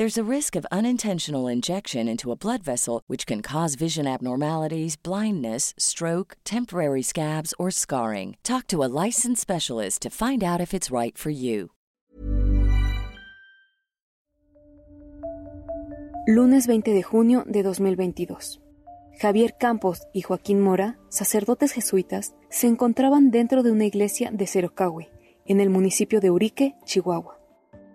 There's a risk of unintentional injection into a blood vessel, which can cause vision abnormalities, blindness, stroke, temporary scabs, or scarring. Talk to a licensed specialist to find out if it's right for you. Lunes 20 de junio de 2022. Javier Campos y Joaquín Mora, sacerdotes jesuitas, se encontraban dentro de una iglesia de Cerocahui, en el municipio de Urique, Chihuahua.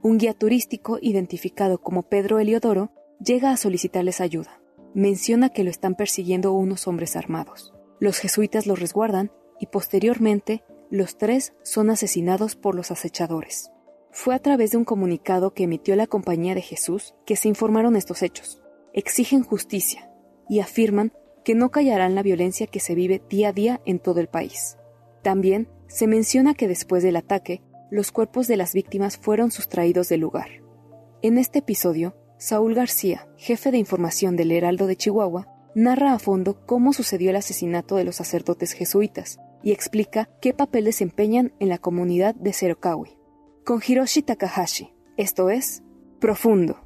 Un guía turístico identificado como Pedro Eliodoro llega a solicitarles ayuda. Menciona que lo están persiguiendo unos hombres armados. Los jesuitas los resguardan y posteriormente los tres son asesinados por los acechadores. Fue a través de un comunicado que emitió la Compañía de Jesús que se informaron estos hechos. Exigen justicia y afirman que no callarán la violencia que se vive día a día en todo el país. También se menciona que después del ataque, los cuerpos de las víctimas fueron sustraídos del lugar. En este episodio, Saúl García, jefe de información del Heraldo de Chihuahua, narra a fondo cómo sucedió el asesinato de los sacerdotes jesuitas y explica qué papel desempeñan en la comunidad de Serokawi. Con Hiroshi Takahashi, esto es Profundo.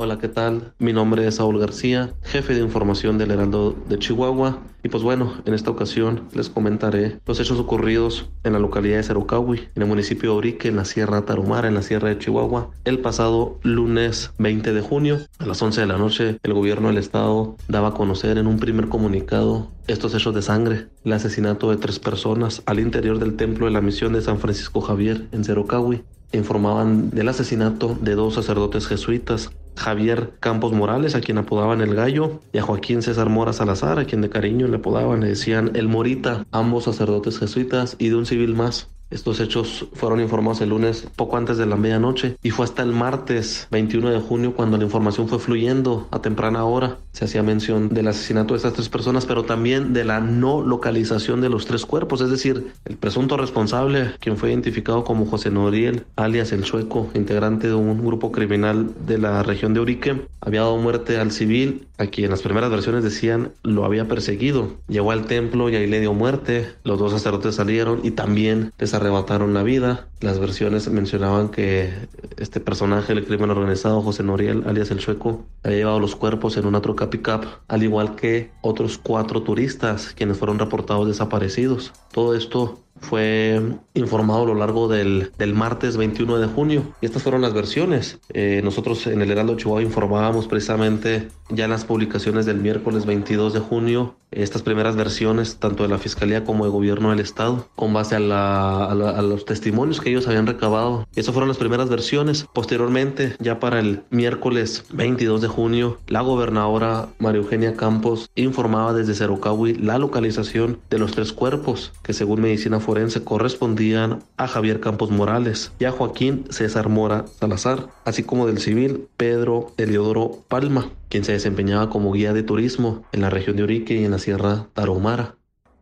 Hola, ¿qué tal? Mi nombre es Saúl García, jefe de información del Heraldo de Chihuahua. Y pues bueno, en esta ocasión les comentaré los hechos ocurridos en la localidad de Cerocahui, en el municipio de Orique, en la Sierra Tarumara, en la Sierra de Chihuahua, el pasado lunes 20 de junio. A las 11 de la noche, el gobierno del estado daba a conocer en un primer comunicado estos hechos de sangre, el asesinato de tres personas al interior del templo de la misión de San Francisco Javier en Cerocahui. Informaban del asesinato de dos sacerdotes jesuitas, Javier Campos Morales, a quien apodaban el gallo, y a Joaquín César Mora Salazar, a quien de cariño le apodaban, le decían el Morita, ambos sacerdotes jesuitas y de un civil más. Estos hechos fueron informados el lunes poco antes de la medianoche y fue hasta el martes 21 de junio cuando la información fue fluyendo a temprana hora. Se hacía mención del asesinato de estas tres personas, pero también de la no localización de los tres cuerpos, es decir, el presunto responsable, quien fue identificado como José Noriel, alias el Chueco, integrante de un grupo criminal de la región de Urique, había dado muerte al civil, a quien en las primeras versiones decían lo había perseguido. Llegó al templo y ahí le dio muerte, los dos sacerdotes salieron y también les arrebataron la vida. Las versiones mencionaban que este personaje del crimen organizado, José Noriel, alias el Chueco, había llevado los cuerpos en una troca pickup, al igual que otros cuatro turistas quienes fueron reportados desaparecidos. Todo esto fue informado a lo largo del, del, martes 21 de junio. Y estas fueron las versiones. Eh, nosotros en el Heraldo Chihuahua informábamos precisamente ya en las publicaciones del miércoles 22 de junio estas primeras versiones tanto de la Fiscalía como del Gobierno del Estado con base a, los testimonios que ellos habían recabado. Esas fueron las primeras versiones. Posteriormente, ya para el miércoles 22 de junio, la gobernadora María Eugenia Campos informaba desde Cerocahui la localización de los tres cuerpos que según medicina forense correspondían a Javier Campos Morales y a Joaquín César Mora Salazar, así como del civil Pedro Eliodoro Palma, quien se desempeñaba como guía de turismo en la región de Urique y en la Sierra Tarahumara.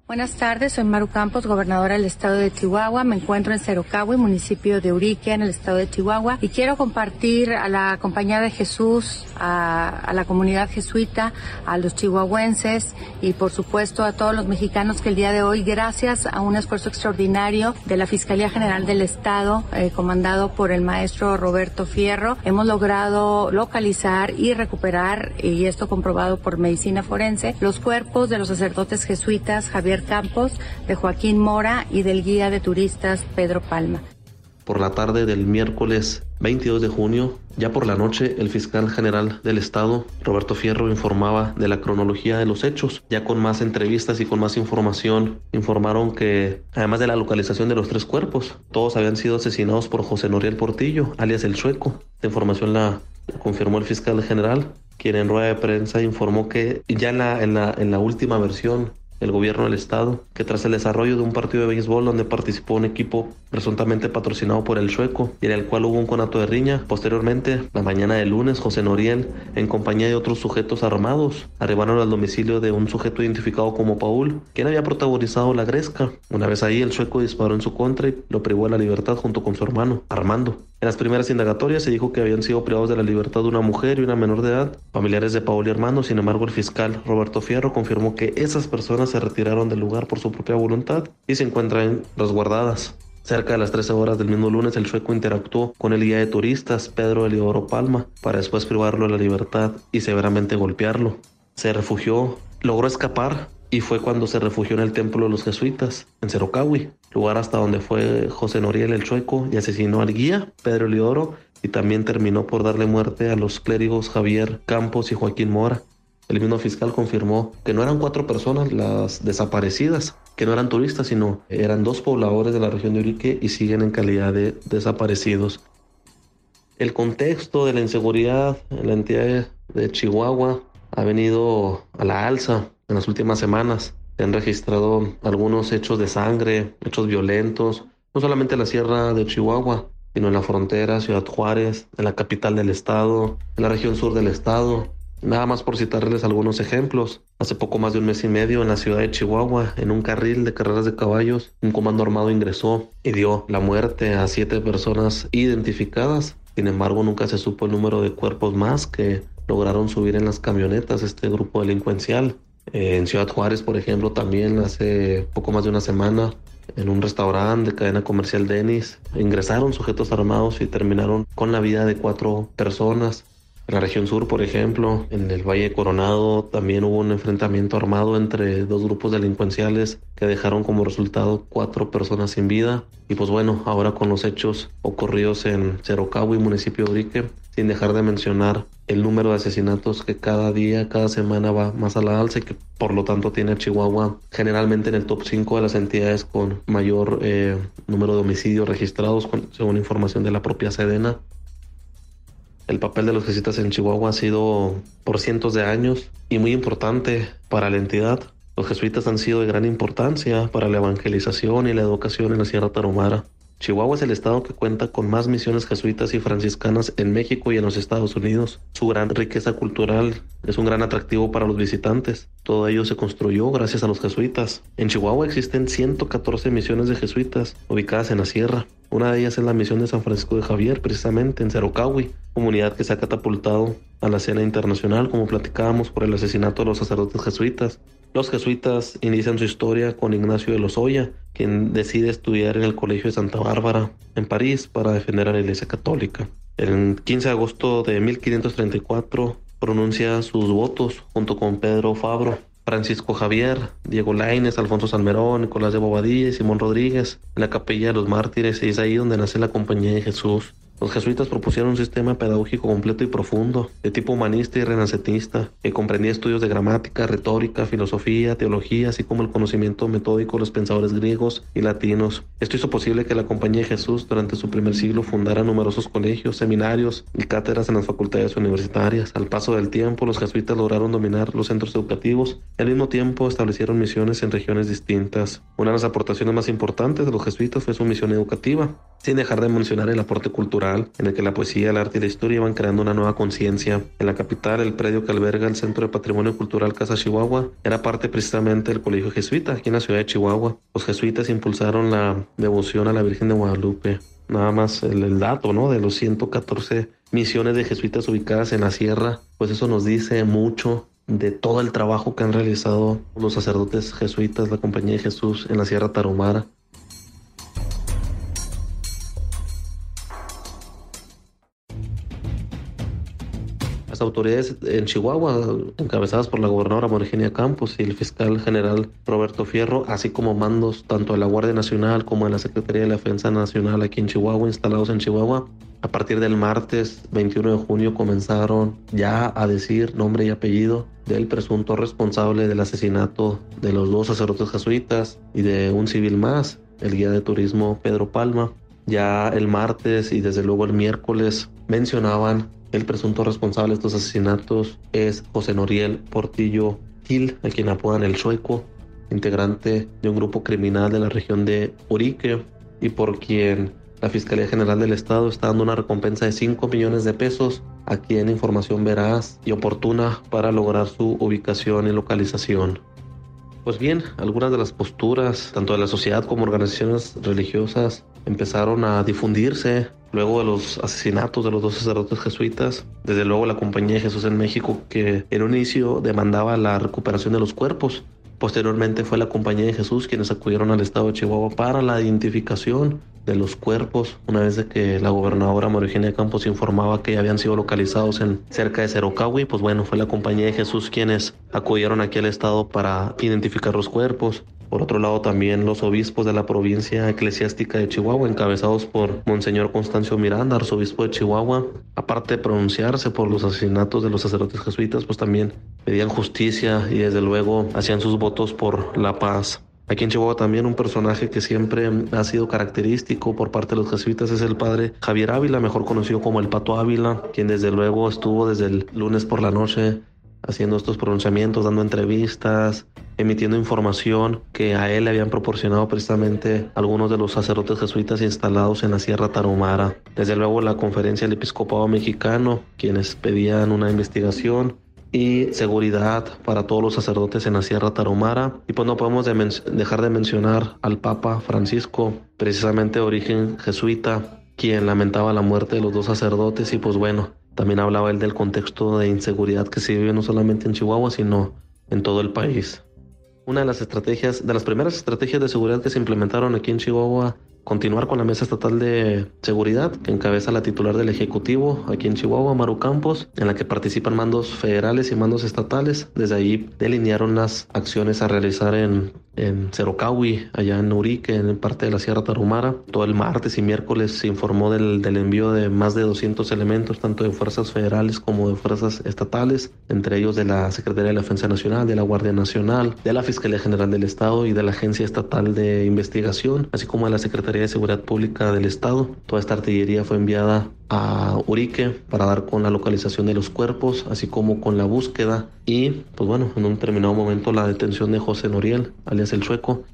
Buenas tardes, soy Maru Campos, gobernadora del estado de Chihuahua. Me encuentro en Cerocahui, municipio de Urique, en el estado de Chihuahua, y quiero compartir a la Compañía de Jesús, a, a, la comunidad jesuita, a los chihuahuenses y por supuesto a todos los mexicanos que el día de hoy, gracias a un esfuerzo extraordinario de la Fiscalía General del Estado, eh, comandado por el maestro Roberto Fierro, hemos logrado localizar y recuperar, y esto comprobado por medicina forense, los cuerpos de los sacerdotes jesuitas Javier Campos, de Joaquín Mora y del guía de turistas Pedro Palma. Por la tarde del miércoles 22 de junio, Ya por la noche, el fiscal general del estado, Roberto Fierro, informaba de la cronología de los hechos. Ya con más entrevistas y con más información, informaron que, además de la localización de los tres cuerpos, todos habían sido asesinados por José Noriel Portillo, alias el Chueco. Esta información la, confirmó el fiscal general, quien en rueda de prensa informó que ya en la, en la, en la última versión el gobierno del estado, que tras el desarrollo de un partido de béisbol donde participó un equipo presuntamente patrocinado por el sueco y en el cual hubo un conato de riña, posteriormente, la mañana del lunes, José Noriel, en compañía de otros sujetos armados, arribaron al domicilio de un sujeto identificado como Paul, quien había protagonizado la gresca. Una vez ahí, el sueco disparó en su contra y lo privó de la libertad junto con su hermano, Armando. En las primeras indagatorias se dijo que habían sido privados de la libertad una mujer y una menor de edad, familiares de Paul y hermano. Sin embargo, el fiscal Roberto Fierro confirmó que esas personas se retiraron del lugar por su propia voluntad y se encuentran resguardadas. Cerca de las 13 horas del mismo lunes, el sueco interactuó con el guía de turistas, Pedro Eliodoro Palma, para después privarlo de la libertad y severamente golpearlo. Se refugió, logró escapar y fue cuando se refugió en el templo de los jesuitas, en Cerocahui, lugar hasta donde fue José Noriel el Chueco y asesinó al guía, Pedro Eliodoro, y también terminó por darle muerte a los clérigos Javier Campos y Joaquín Mora. El mismo fiscal confirmó que no eran cuatro personas las desaparecidas, que no eran turistas, sino eran dos pobladores de la región de Urique y siguen en calidad de desaparecidos. El contexto de la inseguridad en la entidad de Chihuahua ha venido a la alza en las últimas semanas. Se han registrado algunos hechos de sangre, hechos violentos, no solamente en la sierra de Chihuahua, sino en la frontera, Ciudad Juárez, en la capital del estado, en la región sur del estado. Nada más por citarles algunos ejemplos. Hace poco más de un mes y medio en la ciudad de Chihuahua, en un carril de carreras de caballos, un comando armado ingresó y dio la muerte a siete personas identificadas. Sin embargo, nunca se supo el número de cuerpos más que lograron subir en las camionetas este grupo delincuencial. En Ciudad Juárez, por ejemplo, también hace poco más de una semana, en un restaurante de cadena comercial Denis, ingresaron sujetos armados y terminaron con la vida de cuatro personas. En la región sur, por ejemplo, en el Valle Coronado, también hubo un enfrentamiento armado entre dos grupos delincuenciales que dejaron como resultado cuatro personas sin vida. Y pues bueno, ahora con los hechos ocurridos en Cerocabo y municipio de Urique, sin dejar de mencionar el número de asesinatos que cada día, cada semana va más a la alza y que por lo tanto tiene Chihuahua generalmente en el top 5 de las entidades con mayor eh, número de homicidios registrados, según información de la propia Sedena. El papel de los jesuitas en Chihuahua ha sido por cientos de años y muy importante para la entidad. Los jesuitas han sido de gran importancia para la evangelización y la educación en la Sierra Tarahumara. Chihuahua es el estado que cuenta con más misiones jesuitas y franciscanas en México y en los Estados Unidos. Su gran riqueza cultural es un gran atractivo para los visitantes. Todo ello se construyó gracias a los jesuitas. En Chihuahua existen 114 misiones de jesuitas ubicadas en la sierra. Una de ellas es la misión de San Francisco de Javier, precisamente en Cerocahui, comunidad que se ha catapultado a la escena internacional, como platicábamos, por el asesinato de los sacerdotes jesuitas. Los jesuitas inician su historia con Ignacio de Lozoya, quien decide estudiar en el Colegio de Santa Bárbara, en París, para defender a la Iglesia Católica. El 15 de agosto de 1534 pronuncia sus votos junto con Pedro Fabro, Francisco Javier, Diego Laines, Alfonso Salmerón, Nicolás de Bobadilla y Simón Rodríguez en la Capilla de los Mártires y es ahí donde nace la Compañía de Jesús. Los jesuitas propusieron un sistema pedagógico completo y profundo, de tipo humanista y renacentista, que comprendía estudios de gramática, retórica, filosofía, teología, así como el conocimiento metódico de los pensadores griegos y latinos. Esto hizo posible que la Compañía de Jesús durante su primer siglo fundara numerosos colegios, seminarios y cátedras en las facultades universitarias. Al paso del tiempo, los jesuitas lograron dominar los centros educativos y al mismo tiempo establecieron misiones en regiones distintas. Una de las aportaciones más importantes de los jesuitas fue su misión educativa, sin dejar de mencionar el aporte cultural en el que la poesía, el arte y la historia iban creando una nueva conciencia. En la capital, el predio que alberga el Centro de Patrimonio Cultural Casa Chihuahua era parte precisamente del Colegio Jesuita, aquí en la ciudad de Chihuahua. Los jesuitas impulsaron la devoción a la Virgen de Guadalupe. Nada más el, dato, ¿no? De los 114 misiones de jesuitas ubicadas en la sierra, pues eso nos dice mucho de todo el trabajo que han realizado los sacerdotes jesuitas, la Compañía de Jesús en la Sierra Tarahumara. Autoridades en Chihuahua, encabezadas por la gobernadora Morgenia Campos y el fiscal general Roberto Fierro, así como mandos tanto de la Guardia Nacional como de la Secretaría de Defensa Nacional aquí en Chihuahua, instalados en Chihuahua, a partir del martes 21 de junio comenzaron ya a decir nombre y apellido del presunto responsable del asesinato de los dos sacerdotes jesuitas y de un civil más, el guía de turismo Pedro Palma. Ya el martes y desde luego el miércoles mencionaban el presunto responsable de estos asesinatos es José Noriel Portillo Gil, a quien apodan el Sueco, integrante de un grupo criminal de la región de Urique y por quien la Fiscalía General del Estado está dando una recompensa de 5 millones de pesos a quien información veraz y oportuna para lograr su ubicación y localización. Pues bien, algunas de las posturas, tanto de la sociedad como organizaciones religiosas, empezaron a difundirse luego de los asesinatos de los dos sacerdotes jesuitas. Desde luego la Compañía de Jesús en México, que en un inicio demandaba la recuperación de los cuerpos. Posteriormente fue la Compañía de Jesús quienes acudieron al estado de Chihuahua para la identificación de los cuerpos, una vez que la gobernadora María Campos informaba que ya habían sido localizados en cerca de Cerocahui, pues bueno, fue la Compañía de Jesús quienes acudieron aquí al estado para identificar los cuerpos. Por otro lado, también los obispos de la provincia eclesiástica de Chihuahua, encabezados por Monseñor Constancio Miranda, arzobispo de Chihuahua, aparte de pronunciarse por los asesinatos de los sacerdotes jesuitas, pues también pedían justicia y desde luego hacían sus votos por la paz. Aquí en Chihuahua también un personaje que siempre ha sido característico por parte de los jesuitas es el padre Javier Ávila, mejor conocido como el Pato Ávila, quien desde luego estuvo desde el lunes por la noche haciendo estos pronunciamientos, dando entrevistas, emitiendo información que a él le habían proporcionado precisamente algunos de los sacerdotes jesuitas instalados en la Sierra Tarahumara. Desde luego la conferencia del episcopado mexicano, quienes pedían una investigación y seguridad para todos los sacerdotes en la Sierra Tarahumara. Y pues no podemos dejar de mencionar al Papa Francisco, precisamente de origen jesuita, quien lamentaba la muerte de los dos sacerdotes y pues bueno, también hablaba él del contexto de inseguridad que se vive no solamente en Chihuahua, sino en todo el país. Una de las estrategias, de las primeras estrategias de seguridad que se implementaron aquí en Chihuahua continuar con la Mesa Estatal de Seguridad, que encabeza la titular del Ejecutivo aquí en Chihuahua, Maru Campos, en la que participan mandos federales y mandos estatales. Desde ahí delinearon las acciones a realizar en, en Cerocahui, allá en Urique, en parte de la Sierra Tarumara. Todo el martes y miércoles se informó del, del envío de más de 200 elementos, tanto de fuerzas federales como de fuerzas estatales, entre ellos de la Secretaría de la Defensa Nacional, de la Guardia Nacional, de la Fiscalía General del Estado y de la Agencia Estatal de Investigación, así como de la Secretaría de Seguridad Pública del Estado. Toda esta artillería fue enviada a Urique para dar con la localización de los cuerpos, así como con la búsqueda y, pues bueno, en un determinado momento la detención de José Noriel, alias el Sueco.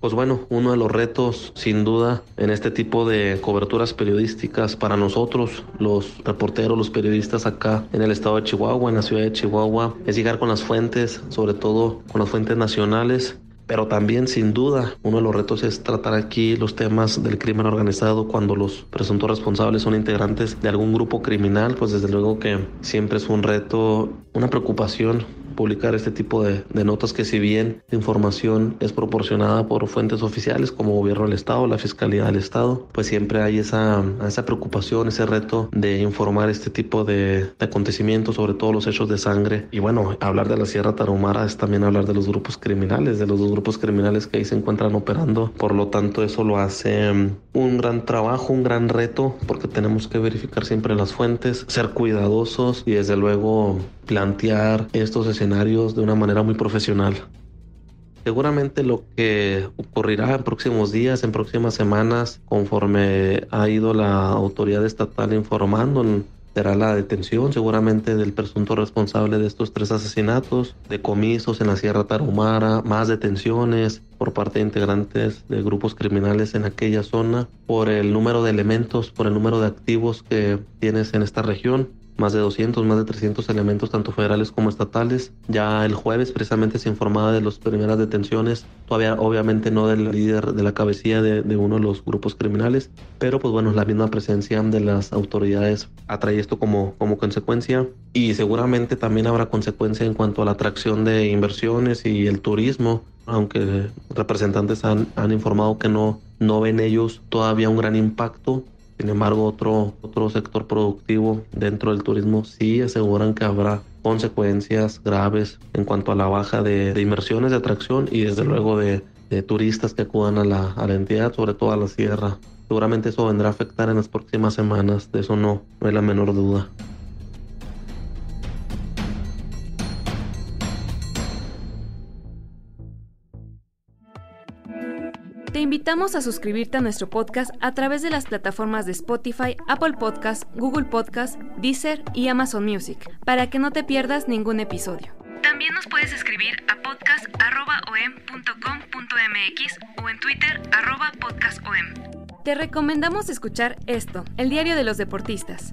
Pues bueno, uno de los retos, sin duda, en este tipo de coberturas periodísticas para nosotros, los reporteros, los periodistas acá en el estado de Chihuahua, en la ciudad de Chihuahua, es llegar con las fuentes, sobre todo con las fuentes nacionales, pero también, sin duda, uno de los retos es tratar aquí los temas del crimen organizado cuando los presuntos responsables son integrantes de algún grupo criminal, pues desde luego que siempre es un reto, una preocupación publicar este tipo de, notas que si bien información es proporcionada por fuentes oficiales como gobierno del Estado, la Fiscalía del Estado, pues siempre hay esa, esa preocupación, ese reto de informar este tipo de, acontecimientos, sobre todo los hechos de sangre. Y bueno, hablar de la Sierra Tarahumara es también hablar de los grupos criminales, de los dos grupos criminales que ahí se encuentran operando. Por lo tanto, eso lo hace mm, un gran trabajo, un gran reto, porque tenemos que verificar siempre las fuentes, ser cuidadosos y desde luego plantear estos escenarios de una manera muy profesional. Seguramente lo que ocurrirá en próximos días, en próximas semanas, conforme ha ido la autoridad estatal informando, será la detención seguramente del presunto responsable de estos tres asesinatos, decomisos en la Sierra Tarahumara, más detenciones por parte de integrantes de grupos criminales en aquella zona, por el número de elementos, por el número de activos que tienes en esta región más de 200, más de 300 elementos, tanto federales como estatales. Ya el jueves precisamente se informaba de las primeras detenciones, todavía obviamente no del líder de la cabecilla de, uno de los grupos criminales, pero pues bueno, la misma presencia de las autoridades atrae esto como, como consecuencia y seguramente también habrá consecuencia en cuanto a la atracción de inversiones y el turismo, aunque representantes han, han informado que no, no ven ellos todavía un gran impacto Sin embargo, otro, otro sector productivo dentro del turismo sí aseguran que habrá consecuencias graves en cuanto a la baja de, inversiones de atracción y desde luego de, turistas que acudan a la, a la entidad, sobre todo a la sierra. Seguramente eso vendrá a afectar en las próximas semanas, de eso no, no hay la menor duda. Invitamos a suscribirte a nuestro podcast a través de las plataformas de Spotify, Apple Podcast, Google Podcast, Deezer y Amazon Music, para que no te pierdas ningún episodio. También nos puedes escribir a podcast.om.com.mx o en Twitter podcastom. Te recomendamos escuchar esto, el diario de los deportistas,